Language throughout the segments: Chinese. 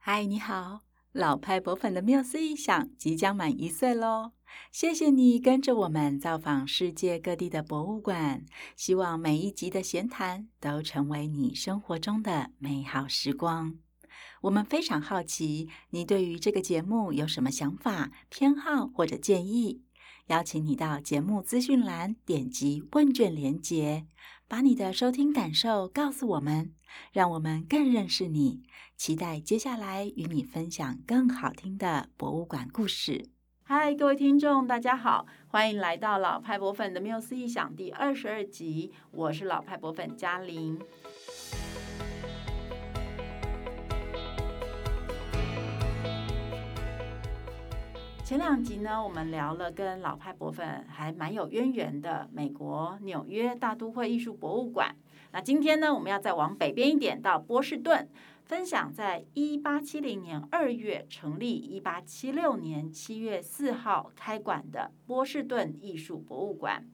嗨，你好，老派博粉的缪斯一想即将满一岁喽！谢谢你跟着我们造访世界各地的博物馆，希望每一集的闲谈都成为你生活中的美好时光。我们非常好奇，你对于这个节目有什么想法、偏好或者建议？邀请你到节目资讯栏点击问卷连结，把你的收听感受告诉我们，让我们更认识你。期待接下来与你分享更好听的博物馆故事。嗨，各位听众，大家好，欢迎来到老派博粉的缪斯异想第二十二集，我是老派博粉嘉玲。前两集呢，我们聊了跟老派博粉还蛮有渊源的美国纽约大都会艺术博物馆。那今天呢，我们要再往北边一点，到波士顿，分享在一八七零年二月成立、一八七六年七月四号开馆的波士顿艺术博物馆。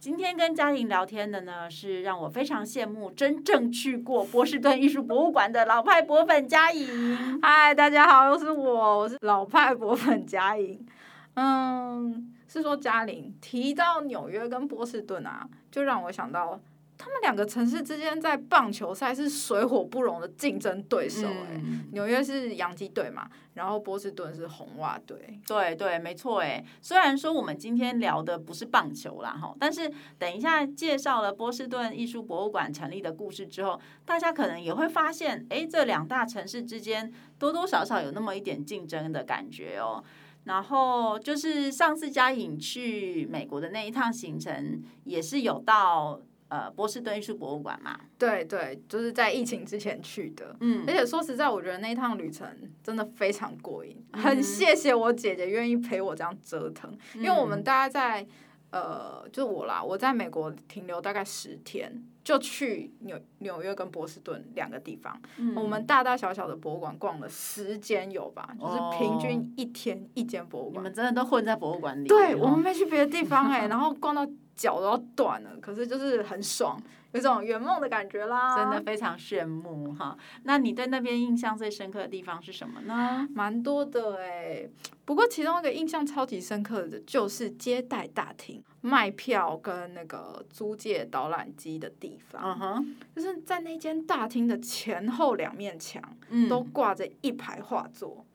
今天跟嘉玲聊天的呢，是让我非常羡慕真正去过波士顿艺术博物馆的老派博粉嘉颖。嗨，大家好，又是我，我是老派博粉嘉颖。嗯，是说嘉玲提到纽约跟波士顿啊，就让我想到。他们两个城市之间在棒球赛是水火不容的竞争对手哎、纽约是洋基队嘛，然后波士顿是红袜队。对对，没错哎。虽然说我们今天聊的不是棒球啦哈，但是等一下介绍了波士顿艺术博物馆成立的故事之后，大家可能也会发现，哎，这两大城市之间多多少少有那么一点竞争的感觉哦。然后就是上次嘉颖去美国的那一趟行程，也是有到。呃，波士顿艺术博物馆嘛，对对，就是在疫情之前去的，嗯，而且说实在，我觉得那一趟旅程真的非常过瘾，嗯、很谢谢我姐姐愿意陪我这样折腾，嗯、因为我们大概在呃，就我啦，我在美国停留大概十天，就去纽纽约跟波士顿两个地方，嗯、我们大大小小的博物馆逛了十间有吧，哦、就是平均一天一间博物馆，你们真的都混在博物馆里？对，我们没去别的地方哎、欸，然后逛到。脚都要断了，可是就是很爽，有种圆梦的感觉啦，真的非常羡慕哈。那你对那边印象最深刻的地方是什么呢？蛮多的哎，不过其中一个印象超级深刻的就是接待大厅、卖票跟那个租借导览机的地方。嗯哼，就是在那间大厅的前后两面墙，都挂着一排画作。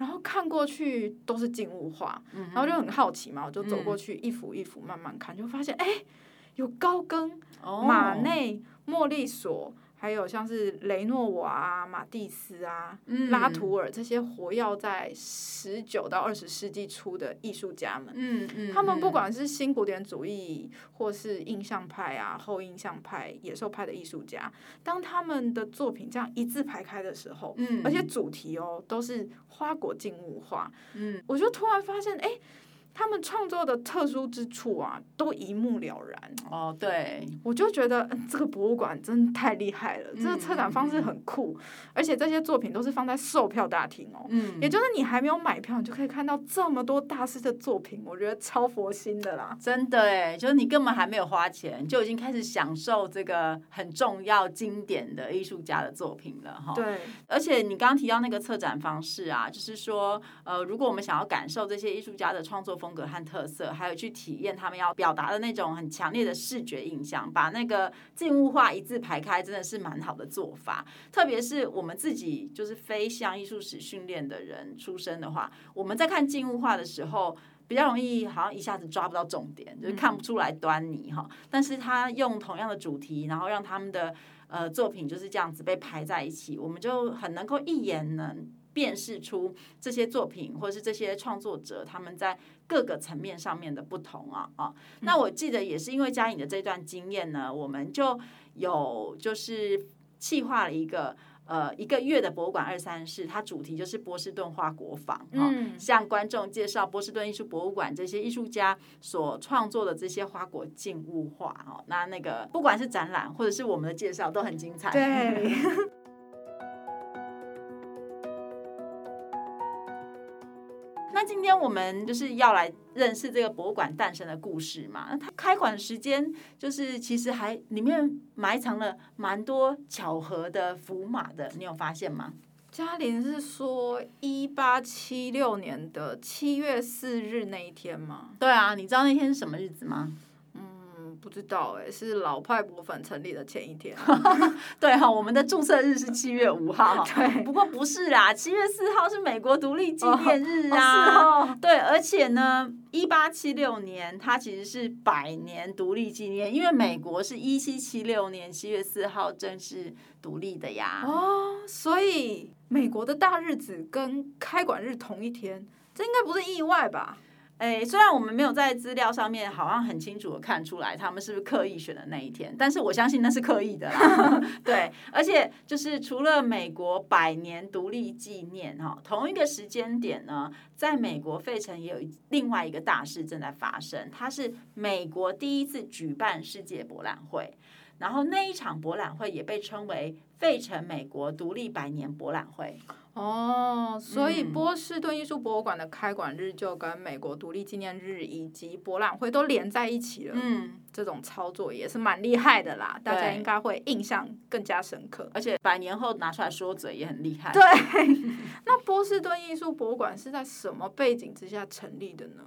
然后看过去都是静物画，嗯、然后就很好奇嘛，我就走过去一幅一幅慢慢看，嗯、就发现哎，有高更、哦、马内、莫里索。还有像是雷诺瓦啊、马蒂斯啊、嗯、拉图尔这些活跃在十九到二十世纪初的艺术家们，嗯嗯，他们不管是新古典主义或是印象派啊、后印象派、野兽派的艺术家，当他们的作品这样一字排开的时候，嗯，而且主题哦都是花果静物画，嗯，我就突然发现，哎。他们创作的特殊之处啊，都一目了然。哦，对，我就觉得这个博物馆真的太厉害了。嗯、这个策展方式很酷，嗯、而且这些作品都是放在售票大厅哦。嗯，也就是你还没有买票，你就可以看到这么多大师的作品，我觉得超佛心的啦。真的哎，就是你根本还没有花钱，就已经开始享受这个很重要、经典的艺术家的作品了哈。对，而且你刚刚提到那个策展方式啊，就是说，呃，如果我们想要感受这些艺术家的创作风格和特色，还有去体验他们要表达的那种很强烈的视觉印象，把那个静物画一字排开，真的是蛮好的做法。特别是我们自己就是非像艺术史训练的人出身的话，我们在看静物画的时候，比较容易好像一下子抓不到重点，就是看不出来端倪哈。但是他用同样的主题，然后让他们的呃作品就是这样子被排在一起，我们就很能够一眼能。辨识出这些作品或者是这些创作者他们在各个层面上面的不同啊啊！那我记得也是因为嘉颖的这段经验呢，我们就有就是企划了一个呃一个月的博物馆二三事，它主题就是波士顿花国坊啊，向观众介绍波士顿艺术博物馆这些艺术家所创作的这些花果静物画哦。那那个不管是展览或者是我们的介绍都很精彩。对。那今天我们就是要来认识这个博物馆诞生的故事嘛。那它开馆时间就是其实还里面埋藏了蛮多巧合的符码的，你有发现吗？嘉玲是说一八七六年的七月四日那一天吗？对啊，你知道那天是什么日子吗？不知道哎、欸，是老派博粉成立的前一天。对哈，我们的注册日是七月五号。对，不过不是啦，七月四号是美国独立纪念日啊。哦哦、对，而且呢，一八七六年它其实是百年独立纪念，因为美国是一七七六年七月四号正式独立的呀。哦，所以美国的大日子跟开馆日同一天，这应该不是意外吧？哎，虽然我们没有在资料上面好像很清楚的看出来他们是不是刻意选的那一天，但是我相信那是刻意的啦。对，而且就是除了美国百年独立纪念哈，同一个时间点呢，在美国费城也有另外一个大事正在发生，它是美国第一次举办世界博览会，然后那一场博览会也被称为费城美国独立百年博览会。哦，所以波士顿艺术博物馆的开馆日就跟美国独立纪念日以及博览会都连在一起了。嗯，这种操作也是蛮厉害的啦，大家应该会印象更加深刻。而且百年后拿出来说嘴也很厉害。对，那波士顿艺术博物馆是在什么背景之下成立的呢？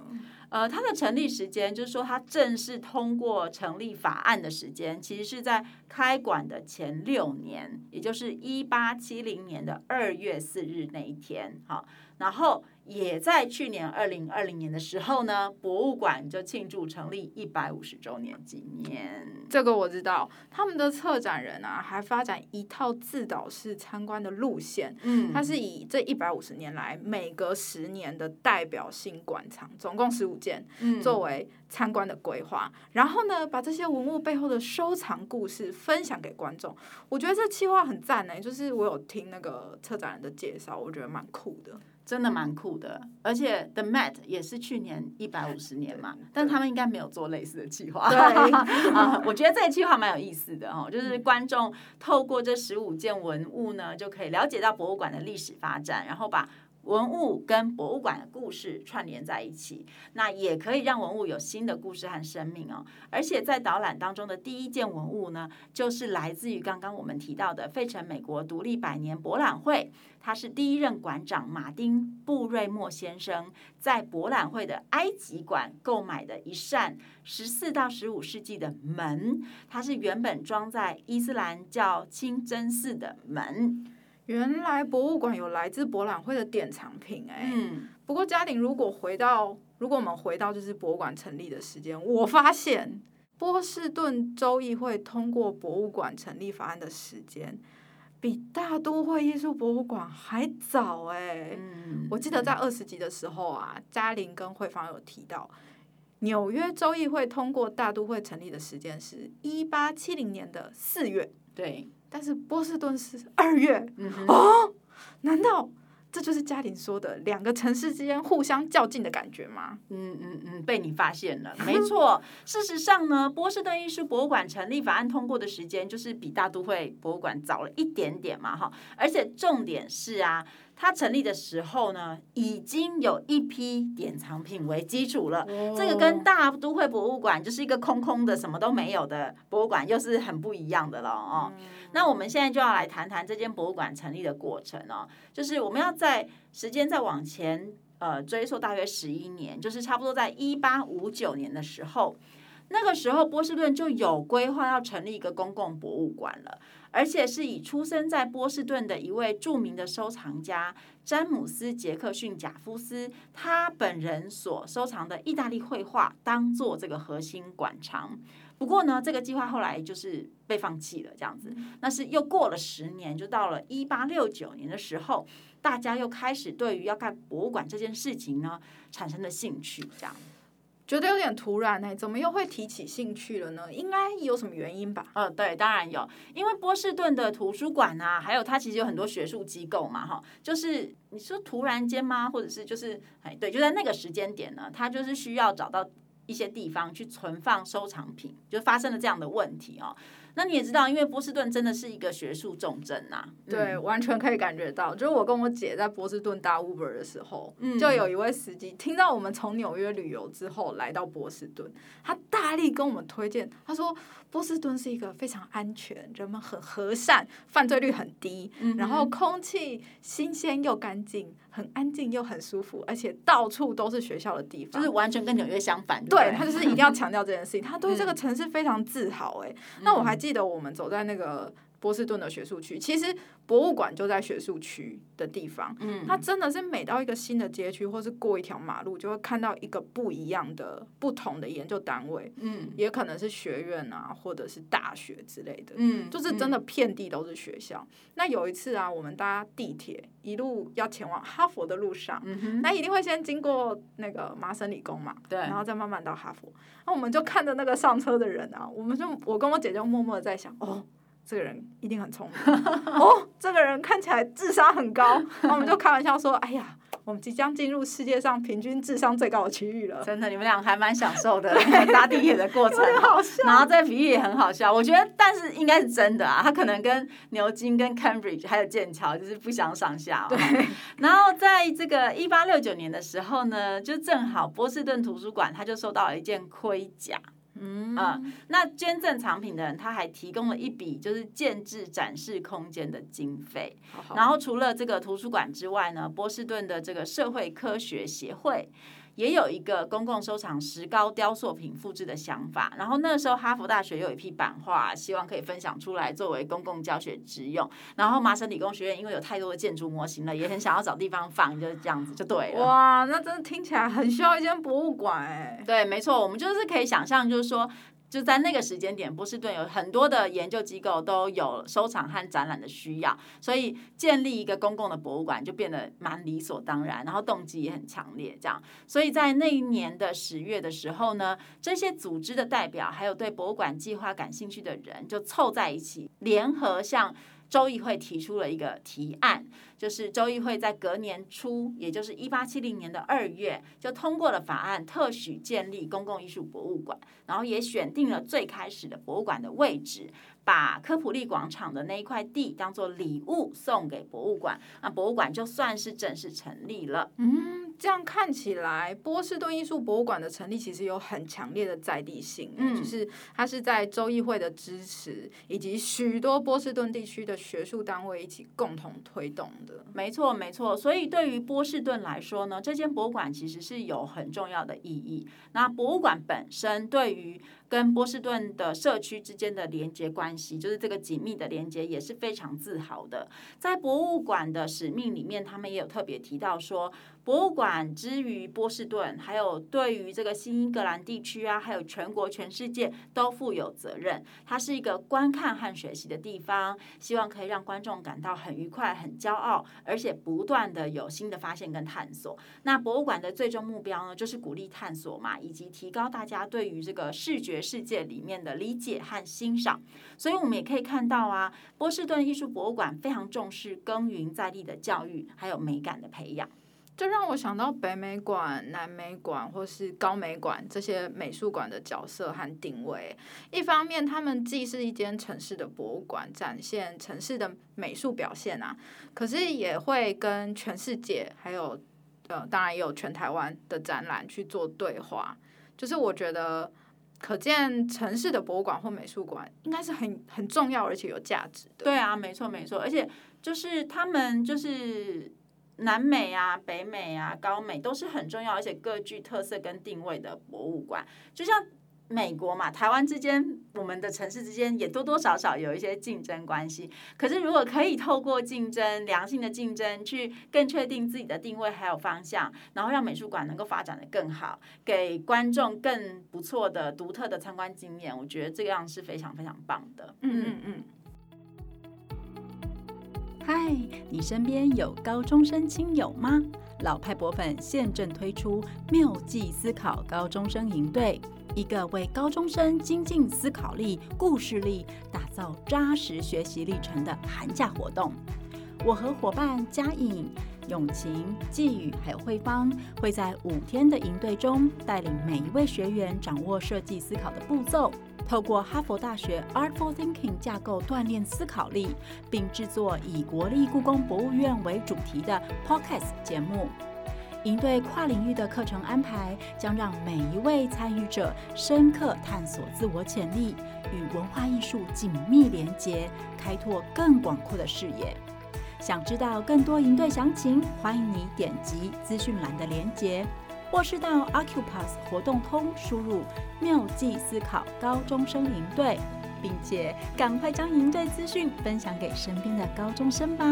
呃，它的成立时间就是说，它正式通过成立法案的时间，其实是在开馆的前六年，也就是一八七零年的二月四日那一天。好，然后。也在去年二零二零年的时候呢，博物馆就庆祝成立一百五十周年纪念。这个我知道，他们的策展人啊，还发展一套自导式参观的路线。嗯，它是以这一百五十年来每隔十年的代表性馆藏，总共十五件，作为参观的规划。嗯、然后呢，把这些文物背后的收藏故事分享给观众。我觉得这企划很赞呢，就是我有听那个策展人的介绍，我觉得蛮酷的。真的蛮酷的，而且 The Met 也是去年一百五十年嘛，但他们应该没有做类似的计划。对，啊，我觉得这个计划蛮有意思的哦，就是观众透过这十五件文物呢，就可以了解到博物馆的历史发展，然后把。文物跟博物馆的故事串联在一起，那也可以让文物有新的故事和生命哦。而且在导览当中的第一件文物呢，就是来自于刚刚我们提到的费城美国独立百年博览会，他是第一任馆长马丁布瑞莫先生在博览会的埃及馆购买的一扇十四到十五世纪的门，它是原本装在伊斯兰教清真寺的门。原来博物馆有来自博览会的典藏品哎、欸，嗯，不过嘉玲，如果回到，如果我们回到就是博物馆成立的时间，我发现波士顿州议会通过博物馆成立法案的时间，比大都会艺术博物馆还早哎、欸，嗯，我记得在二十集的时候啊，嘉玲跟慧芳有提到，纽约州议会通过大都会成立的时间是一八七零年的四月，对。但是波士顿是二月，嗯、哦，难道这就是嘉玲说的两个城市之间互相较劲的感觉吗？嗯嗯嗯，被你发现了，没错。事实上呢，波士顿艺术博物馆成立法案通过的时间就是比大都会博物馆早了一点点嘛，哈。而且重点是啊。它成立的时候呢，已经有一批典藏品为基础了。哦、这个跟大都会博物馆就是一个空空的、什么都没有的博物馆，又是很不一样的了哦。嗯、那我们现在就要来谈谈这间博物馆成立的过程哦。就是我们要在时间再往前呃追溯大约十一年，就是差不多在一八五九年的时候，那个时候波士顿就有规划要成立一个公共博物馆了。而且是以出生在波士顿的一位著名的收藏家詹姆斯·杰克逊·贾夫斯，他本人所收藏的意大利绘画当做这个核心馆藏。不过呢，这个计划后来就是被放弃了，这样子。那是又过了十年，就到了一八六九年的时候，大家又开始对于要盖博物馆这件事情呢，产生了兴趣，这样。觉得有点突然呢、怎么又会提起兴趣了呢？应该有什么原因吧？嗯，对，当然有，因为波士顿的图书馆啊，还有它其实有很多学术机构嘛，哈，就是你说突然间吗？或者是就是哎，对，就在那个时间点呢，它就是需要找到一些地方去存放收藏品，就发生了这样的问题哦。那你也知道，因为波士顿真的是一个学术重镇呐、啊。对，嗯、完全可以感觉到。就是我跟我姐在波士顿搭 Uber 的时候，嗯、就有一位司机听到我们从纽约旅游之后来到波士顿，他大力跟我们推荐，他说波士顿是一个非常安全、人们很和善、犯罪率很低，嗯、然后空气新鲜又干净，很安静又很舒服，而且到处都是学校的地方，就是完全跟纽约相反。对，对他就是一定要强调这件事情，他对这个城市非常自豪、欸。哎、嗯，那我还记得我们走在那个。波士顿的学术区，其实博物馆就在学术区的地方。嗯，它真的是每到一个新的街区，或是过一条马路，就会看到一个不一样的、不同的研究单位。嗯，也可能是学院啊，或者是大学之类的。嗯，就是真的遍地都是学校。嗯、那有一次啊，我们搭地铁一路要前往哈佛的路上，那一定会先经过那个麻省理工嘛，对，然后再慢慢到哈佛。那我们就看着那个上车的人啊，我们就我跟我姐就默默的在想，哦。这个人一定很聪明 哦，这个人看起来智商很高，然后我们就开玩笑说：“哎呀，我们即将进入世界上平均智商最高的区域了。”真的，你们俩还蛮享受的搭地铁的过程，好笑。然后这比喻也很好笑，我觉得，但是应该是真的啊。他可能跟牛津、跟 Cambridge 还有剑桥就是不相上下。对。然后在这个一八六九年的时候呢，就正好波士顿图书馆他就收到了一件盔甲。嗯，嗯，那捐赠藏品的人，他还提供了一笔就是建制展示空间的经费。好好，然后除了这个图书馆之外呢，波士顿的这个社会科学协会。也有一个公共收藏石膏雕塑品复制的想法，然后那个时候哈佛大学有一批版画，希望可以分享出来作为公共教学之用。然后麻省理工学院因为有太多的建筑模型了，也很想要找地方放，就是这样子就对了。哇，那真的听起来很需要一间博物馆哎。对，没错，我们就是可以想象，就是说。就在那个时间点，波士顿有很多的研究机构都有收藏和展览的需要，所以建立一个公共的博物馆就变得蛮理所当然，然后动机也很强烈。这样，所以在那一年的十月的时候呢，这些组织的代表还有对博物馆计划感兴趣的人就凑在一起，联合向州议会提出了一个提案。就是州议会在隔年初，也就是一八七零年的二月，就通过了法案，特许建立公共艺术博物馆，然后也选定了最开始的博物馆的位置，把科普利广场的那一块地当做礼物送给博物馆，那博物馆就算是正式成立了。嗯，这样看起来，波士顿艺术博物馆的成立其实有很强烈的在地性，嗯，就是它是在州议会的支持以及许多波士顿地区的学术单位一起共同推动的。没错，没错。所以对于波士顿来说呢，这间博物馆其实是有很重要的意义。那博物馆本身对于跟波士顿的社区之间的连接关系，就是这个紧密的连接，也是非常自豪的。在博物馆的使命里面，他们也有特别提到说，博物馆之于波士顿，还有对于这个新英格兰地区啊，还有全国全世界都负有责任。它是一个观看和学习的地方，希望可以让观众感到很愉快、很骄傲，而且不断的有新的发现跟探索。那博物馆的最终目标呢，就是鼓励探索嘛，以及提高大家对于这个视觉。世界里面的理解和欣赏，所以我们也可以看到啊，波士顿艺术博物馆非常重视耕耘在地的教育，还有美感的培养。就让我想到北美馆、南美馆或是高美馆这些美术馆的角色和定位。一方面，他们既是一间城市的博物馆，展现城市的美术表现啊，可是也会跟全世界，还有呃，当然也有全台湾的展览去做对话。就是我觉得。可见城市的博物馆或美术馆应该是很很重要而且有价值的。对啊，没错没错，而且就是他们就是南美啊、北美啊、高美都是很重要而且各具特色跟定位的博物馆，就像。美国嘛，台湾之间，我们的城市之间也多多少少有一些竞争关系。可是，如果可以透过竞争、良性的竞争，去更确定自己的定位还有方向，然后让美术馆能够发展的更好，给观众更不错的、独特的参观经验，我觉得这样是非常非常棒的。嗯嗯嗯。嗨，你身边有高中生亲友吗？老派博粉现正推出妙计思考高中生营队。一个为高中生精进思考力、故事力打造扎实学习历程的寒假活动。我和伙伴嘉颖、永晴、季宇还有慧芳，会在五天的营队中，带领每一位学员掌握设计思考的步骤，透过哈佛大学 Artful Thinking 架构锻炼思考力，并制作以国立故宫博物院为主题的 Podcast 节目。营队跨领域的课程安排，将让每一位参与者深刻探索自我潜力，与文化艺术紧密连结，开拓更广阔的视野。想知道更多营队详情，欢迎你点击资讯栏的连结，或是到 Acupass 活动通输入“妙计思考高中生营队”，并且赶快将营队资讯分享给身边的高中生吧。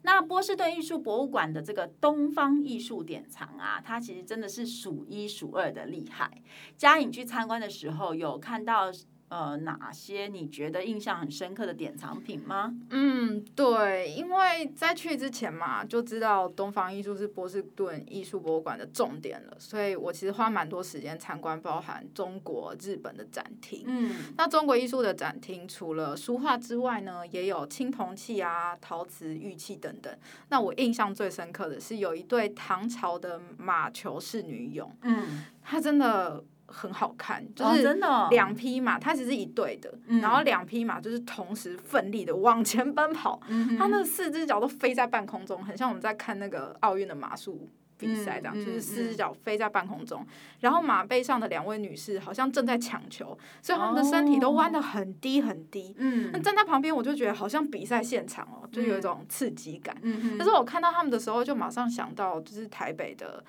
那波士顿艺术博物馆的这个东方艺术典藏啊，它其实真的是数一数二的厉害。佳颖去参观的时候，有看到。呃，哪些你觉得印象很深刻的典藏品吗？嗯，对，因为在去之前嘛，就知道东方艺术是波士顿艺术博物馆的重点了，所以我其实花蛮多时间参观，包含中国、日本的展厅。嗯，那中国艺术的展厅除了书画之外呢，也有青铜器啊、陶瓷、玉器等等。那我印象最深刻的是有一对唐朝的马球式女俑，嗯，它真的。很好看，就是两匹马，它其实是一对的，嗯、然后两匹马就是同时奋力的往前奔跑，嗯、它那四只脚都飞在半空中，很像我们在看那个奥运的马术比赛这样，嗯、就是四只脚飞在半空中，嗯、然后马背上的两位女士好像正在抢球，所以他们的身体都弯得很低很低，嗯，那站在旁边我就觉得好像比赛现场哦，就有一种刺激感，嗯，但是我看到他们的时候就马上想到就是台北的。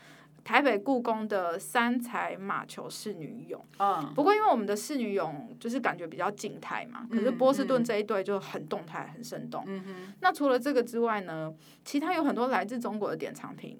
台北故宫的三彩马球侍女俑，嗯，不过因为我们的侍女俑就是感觉比较静态嘛，可是波士顿这一对就很动态、很生动。嗯哼，那除了这个之外呢，其他有很多来自中国的典藏品。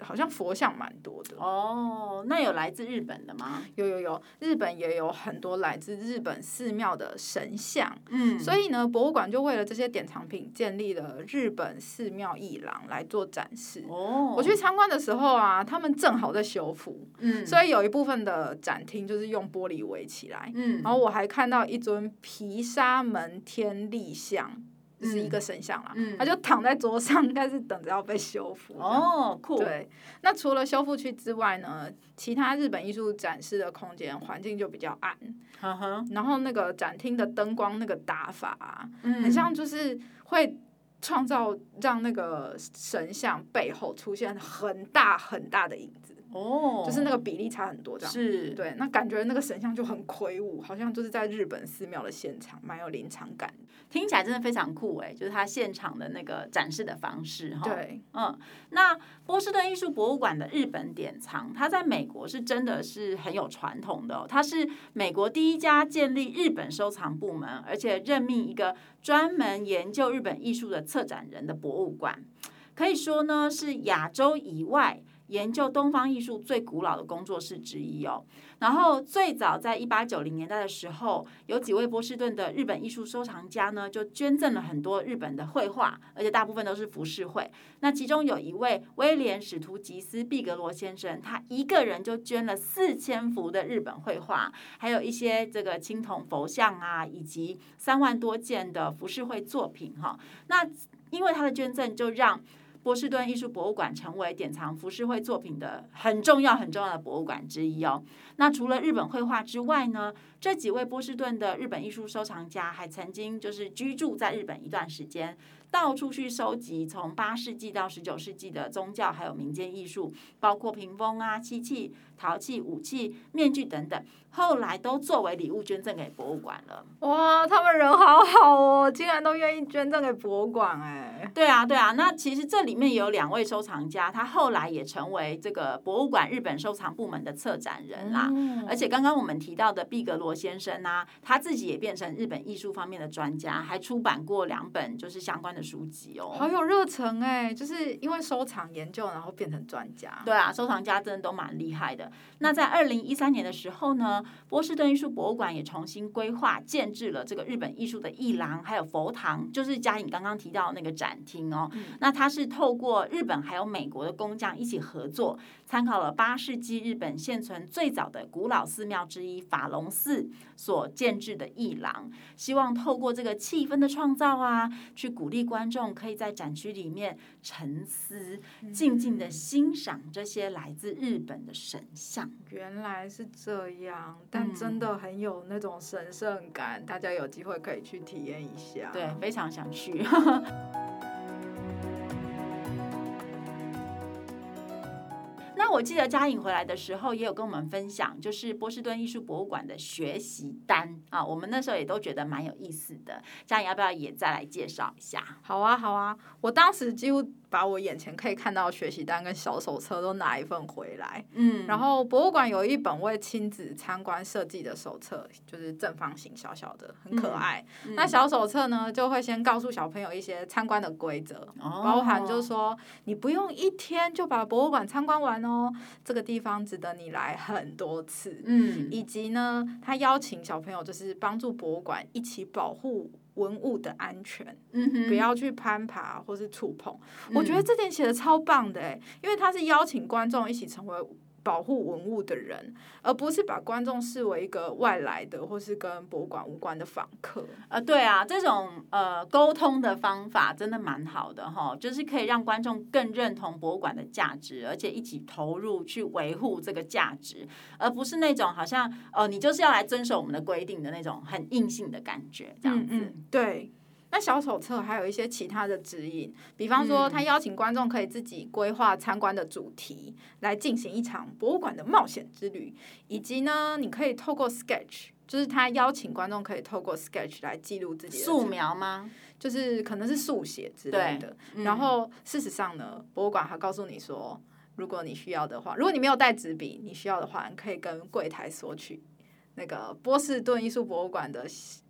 好像佛像蛮多的哦，那有来自日本的吗？有有有，日本也有很多来自日本寺庙的神像，嗯，所以呢，博物馆就为了这些典藏品建立了日本寺庙一廊来做展示。哦，我去参观的时候啊，他们正好在修复，嗯，所以有一部分的展厅就是用玻璃围起来，嗯，然后我还看到一尊毗沙门天立像。是一个神像啦，嗯、他就躺在桌上，应该是等着要被修复。哦，酷。对，那除了修复区之外呢，其他日本艺术展示的空间环境就比较暗。然后那个展厅的灯光那个打法啊，嗯、很像就是会创造让那个神像背后出现很大很大的影子。哦，就是那个比例差很多，这样是对。那感觉那个神像就很魁梧，好像就是在日本寺庙的现场，蛮有临场感。听起来真的非常酷哎，就是它现场的那个展示的方式哈。对，嗯，那波士顿艺术博物馆的日本典藏，它在美国是真的是很有传统的哦。它是美国第一家建立日本收藏部门，而且任命一个专门研究日本艺术的策展人的博物馆，可以说呢是亚洲以外。研究东方艺术最古老的工作室之一哦，然后最早在一八九零年代的时候，有几位波士顿的日本艺术收藏家呢，就捐赠了很多日本的绘画，而且大部分都是浮世绘。那其中有一位威廉史图吉斯毕格罗先生，他一个人就捐了四千幅的日本绘画，还有一些这个青铜佛像啊，以及三万多件的浮世绘作品哈。那因为他的捐赠，就让波士顿艺术博物馆成为典藏浮世绘作品的很重要、很重要的博物馆之一哦。那除了日本绘画之外呢，这几位波士顿的日本艺术收藏家还曾经就是居住在日本一段时间，到处去收集从八世纪到十九世纪的宗教还有民间艺术，包括屏风啊、漆器、陶器、武器、面具等等。后来都作为礼物捐赠给博物馆了。哇，他们人好好哦，竟然都愿意捐赠给博物馆哎。对啊，对啊。那其实这里面有两位收藏家，他后来也成为这个博物馆日本收藏部门的策展人啦。嗯、而且刚刚我们提到的毕格罗先生啊，他自己也变成日本艺术方面的专家，还出版过两本就是相关的书籍哦。好有热忱哎，就是因为收藏研究，然后变成专家。对啊，收藏家真的都蛮厉害的。那在二零一三年的时候呢，波士顿艺术博物馆也重新规划建制了这个日本艺术的艺廊，还有佛堂，就是佳颖刚刚提到的那个展厅哦。嗯、那它是透透过日本还有美国的工匠一起合作，参考了八世纪日本现存最早的古老寺庙之一法隆寺所建制的艺廊，希望透过这个气氛的创造啊，去鼓励观众可以在展区里面沉思，静静的欣赏这些来自日本的神像。原来是这样，但真的很有那种神圣感，大家有机会可以去体验一下。对，非常想去。那我记得嘉颖回来的时候也有跟我们分享，就是波士顿艺术博物馆的学习单啊，我们那时候也都觉得蛮有意思的。嘉颖要不要也再来介绍一下？好啊，好啊，我当时几乎。把我眼前可以看到的学习单跟小手册都拿一份回来，嗯，然后博物馆有一本为亲子参观设计的手册，就是正方形小小的，很可爱。那小手册呢，就会先告诉小朋友一些参观的规则，哦、包含就是说你不用一天就把博物馆参观完哦，这个地方值得你来很多次，嗯，以及呢，他邀请小朋友就是帮助博物馆一起保护。文物的安全，不要去攀爬或是触碰。我觉得这点写的超棒的诶，因为他是邀请观众一起成为。保护文物的人，而不是把观众视为一个外来的或是跟博物馆无关的访客。呃，对啊，这种呃沟通的方法真的蛮好的哈，就是可以让观众更认同博物馆的价值，而且一起投入去维护这个价值，而不是那种好像哦、呃，你就是要来遵守我们的规定的那种很硬性的感觉，这样子。嗯嗯，对。那小手册还有一些其他的指引，比方说，他邀请观众可以自己规划参观的主题，来进行一场博物馆的冒险之旅，以及呢，你可以透过 sketch，就是他邀请观众可以透过 sketch 来记录自己的素描吗？就是可能是速写之类的。嗯、然后事实上呢，博物馆还告诉你说，如果你需要的话，如果你没有带纸笔，你需要的话，你可以跟柜台索取那个波士顿艺术博物馆的。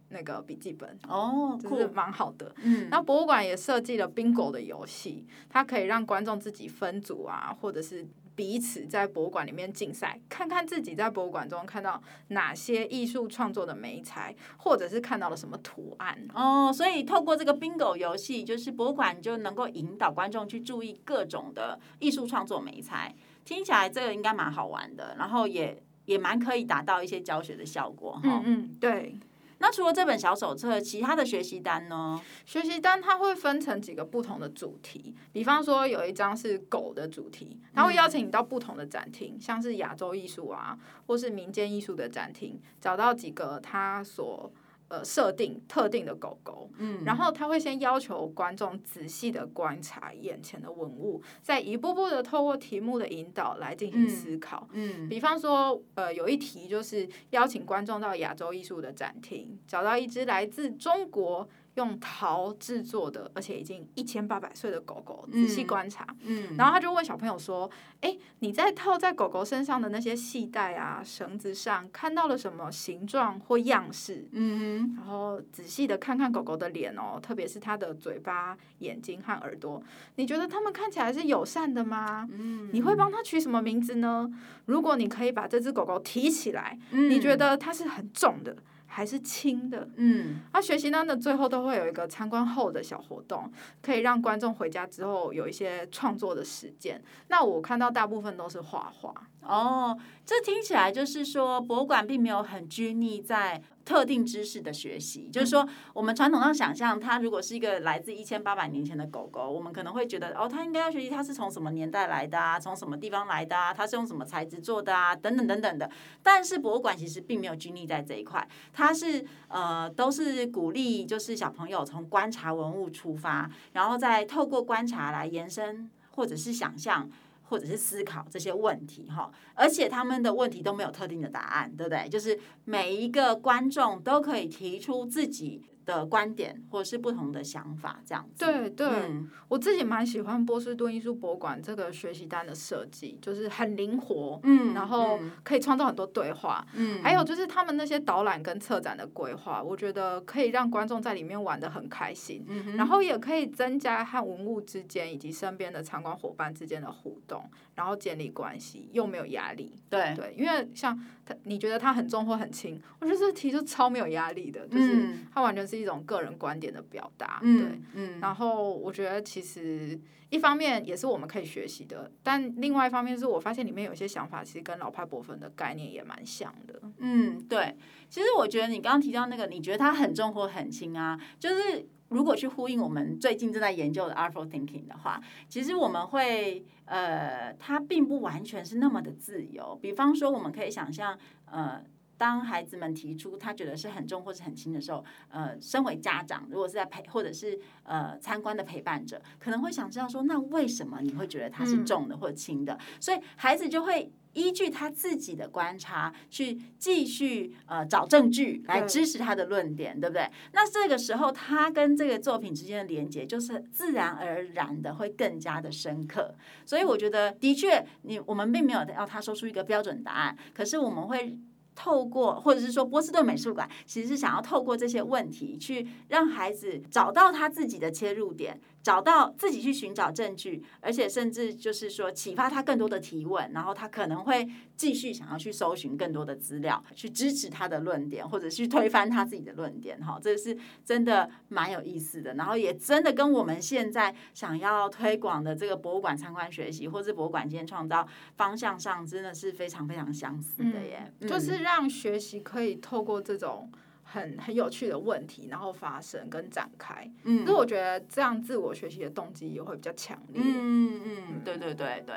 那个笔记本哦，就是蛮好的。嗯，那博物馆也设计了 bingo 的游戏，它可以让观众自己分组啊，或者是彼此在博物馆里面竞赛，看看自己在博物馆中看到哪些艺术创作的美材，或者是看到了什么图案哦。所以透过这个 bingo 游戏，就是博物馆就能够引导观众去注意各种的艺术创作美材。听起来这个应该蛮好玩的，然后也也蛮可以达到一些教学的效果哈。嗯嗯，对。那除了这本小手册，其他的学习单呢？学习单它会分成几个不同的主题，比方说有一张是狗的主题，它会邀请你到不同的展厅，嗯、像是亚洲艺术啊，或是民间艺术的展厅，找到几个它所。呃，设定特定的狗狗，嗯，然后他会先要求观众仔细的观察眼前的文物，再一步步的透过题目的引导来进行思考，嗯，嗯，比方说，呃，有一题就是邀请观众到亚洲艺术的展厅，找到一只来自中国。用陶制作的，而且已经一千八百岁的狗狗，仔细观察，嗯，嗯，然后他就问小朋友说：“哎，你在套在狗狗身上的那些系带啊、绳子上，看到了什么形状或样式？”嗯哼，然后仔细的看看狗狗的脸哦，特别是它的嘴巴、眼睛和耳朵，你觉得它们看起来是友善的吗？嗯，你会帮它取什么名字呢？如果你可以把这只狗狗提起来，嗯，你觉得它是很重的？还是轻的，嗯，那学习单的最后都会有一个参观后的小活动，可以让观众回家之后有一些创作的实践。那我看到大部分都是画画。哦，这听起来就是说博物馆并没有很拘泥在。特定知识的学习，就是说，我们传统上想象，它如果是一个来自一千八百年前的狗狗，我们可能会觉得，哦，它应该要学习它是从什么年代来的啊，从什么地方来的啊，它是用什么材质做的啊，等等等等的。但是博物馆其实并没有拘泥在这一块，它是呃，都是鼓励就是小朋友从观察文物出发，然后再透过观察来延伸或者是想象。或者是思考这些问题哈，而且他们的问题都没有特定的答案，对不对？就是每一个观众都可以提出自己的观点或者是不同的想法，这样子。对对，嗯、我自己蛮喜欢波士顿艺术博物馆这个学习单的设计，就是很灵活，嗯，然后可以创造很多对话，嗯，还有就是他们那些导览跟策展的规划，我觉得可以让观众在里面玩的很开心，嗯，然后也可以增加和文物之间以及身边的参观伙伴之间的互动，然后建立关系，又没有压力，对对，因为像他，你觉得他很重或很轻，我觉得这题就超没有压力的，就是他完全是。是一种个人观点的表达，嗯、对，嗯。然后我觉得其实一方面也是我们可以学习的，但另外一方面是我发现里面有些想法其实跟老派博粉的概念也蛮像的。嗯，对。其实我觉得你刚刚提到那个，你觉得它很重或很轻啊？就是如果去呼应我们最近正在研究的 Artful Thinking 的话，其实我们会呃，它并不完全是那么的自由。比方说，我们可以想象呃。当孩子们提出他觉得是很重或是很轻的时候，呃，身为家长，如果是在陪或者是呃参观的陪伴者，可能会想知道说，那为什么你会觉得它是重的或轻的？嗯。所以孩子就会依据他自己的观察去继续呃找证据来支持他的论点，对不对？那这个时候他跟这个作品之间的连接就是自然而然的会更加的深刻。所以我觉得的确，你我们并没有要他说出一个标准答案，可是我们会。透过，或者是说波士顿美术馆，其实是想要透过这些问题，去让孩子找到他自己的切入点。找到自己去寻找证据，而且甚至就是说启发他更多的提问，然后他可能会继续想要去搜寻更多的资料，去支持他的论点，或者去推翻他自己的论点。哈，这是真的蛮有意思的，然后也真的跟我们现在想要推广的这个博物馆参观学习，或是博物馆间创造方向上，真的是非常非常相似的耶。嗯，就是让学习可以透过这种。很很有趣的问题，然后发生跟展开，嗯，所以我觉得这样自我学习的动机也会比较强烈，嗯嗯，对对对对。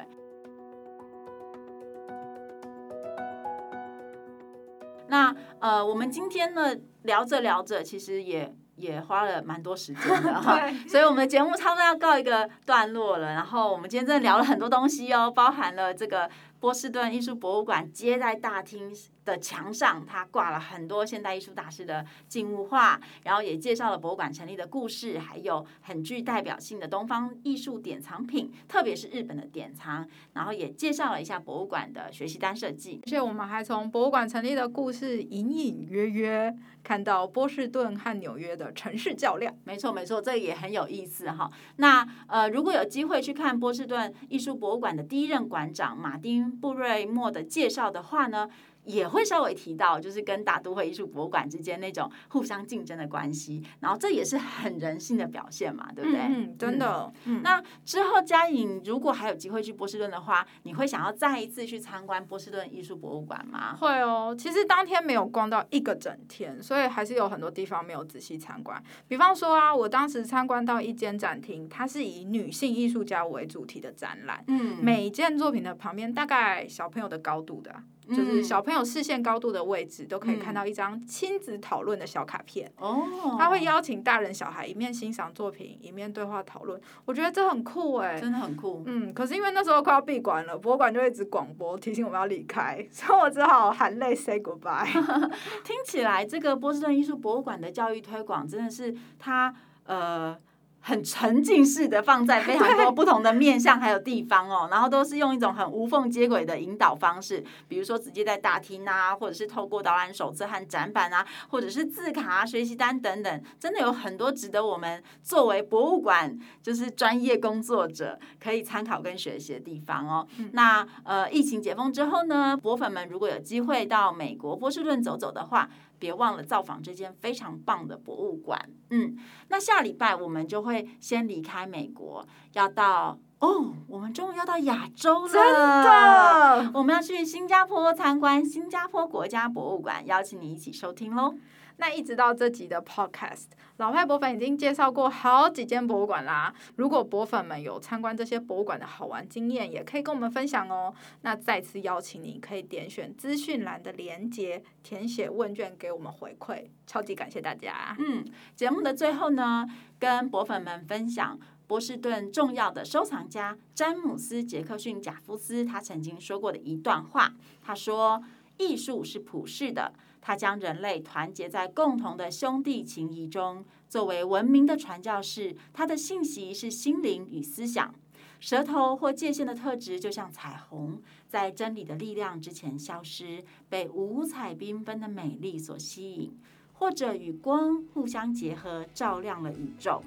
那呃，我们今天呢聊着聊着，其实也也花了蛮多时间的 哈，所以我们的节目差不多要告一个段落了。然后我们今天真的聊了很多东西哦，包含了这个。波士顿艺术博物馆接待大厅的墙上，它挂了很多现代艺术大师的静物画，然后也介绍了博物馆成立的故事，还有很具代表性的东方艺术典藏品，特别是日本的典藏，然后也介绍了一下博物馆的学习单设计。而且我们还从博物馆成立的故事隐隐约约看到波士顿和纽约的城市较量。没错没错，这也很有意思哈。那呃，如果有机会去看波士顿艺术博物馆的第一任馆长马丁。布瑞默的介绍的话呢，也会稍微提到，就是跟大都会艺术博物馆之间那种互相竞争的关系，然后这也是很人性的表现嘛，对不对？嗯，真的。嗯，那之后佳颖如果还有机会去波士顿的话，你会想要再一次去参观波士顿艺术博物馆吗？会哦，其实当天没有逛到一个整天，所以还是有很多地方没有仔细参观。比方说啊，我当时参观到一间展厅，它是以女性艺术家为主题的展览，嗯，每一件作品的旁边大概小朋友的高度的。就是小朋友视线高度的位置，都可以看到一张亲子讨论的小卡片。哦、嗯，他会邀请大人小孩一面欣赏作品，一面对话讨论。我觉得这很酷哎、欸，真的很酷。嗯，可是因为那时候快要闭馆了，博物馆就一直广播提醒我们要离开，所以我只好含泪 say goodbye。听起来这个波士顿艺术博物馆的教育推广真的是他呃。很沉浸式的放在非常多不同的面向还有地方哦，然后都是用一种很无缝接轨的引导方式，比如说直接在大厅啊，或者是透过导览手册和展板啊，或者是字卡啊、学习单等等，真的有很多值得我们作为博物馆就是专业工作者可以参考跟学习的地方哦。嗯、那呃，疫情解封之后呢，博粉们如果有机会到美国波士顿走走的话，别忘了造访这间非常棒的博物馆。嗯，那下礼拜我们就会先离开美国，要到哦，我们终于要到亚洲了。真的，我们要去新加坡参观新加坡国家博物馆，邀请你一起收听喽。那一直到这集的 Podcast，老派博粉已经介绍过好几间博物馆啦。如果博粉们有参观这些博物馆的好玩经验，也可以跟我们分享哦。那再次邀请你，可以点选资讯栏的连接，填写问卷给我们回馈。超级感谢大家。嗯，节目的最后呢，跟博粉们分享波士顿重要的收藏家詹姆斯·杰克逊·贾夫斯他曾经说过的一段话。他说：“艺术是普世的。”他将人类团结在共同的兄弟情谊中，作为文明的传教士，他的信息是心灵与思想。舌头或界限的特质就像彩虹，在真理的力量之前消失，被五彩缤纷的美丽所吸引，或者与光互相结合，照亮了宇宙。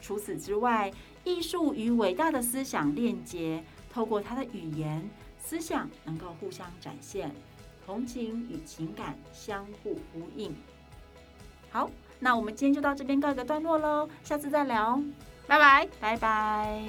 除此之外，艺术与伟大的思想链接，透过他的语言、思想能够互相展现。同情与情感相互呼应。好，那我们今天就到这边告一个段落喽，下次再聊，拜拜，拜拜。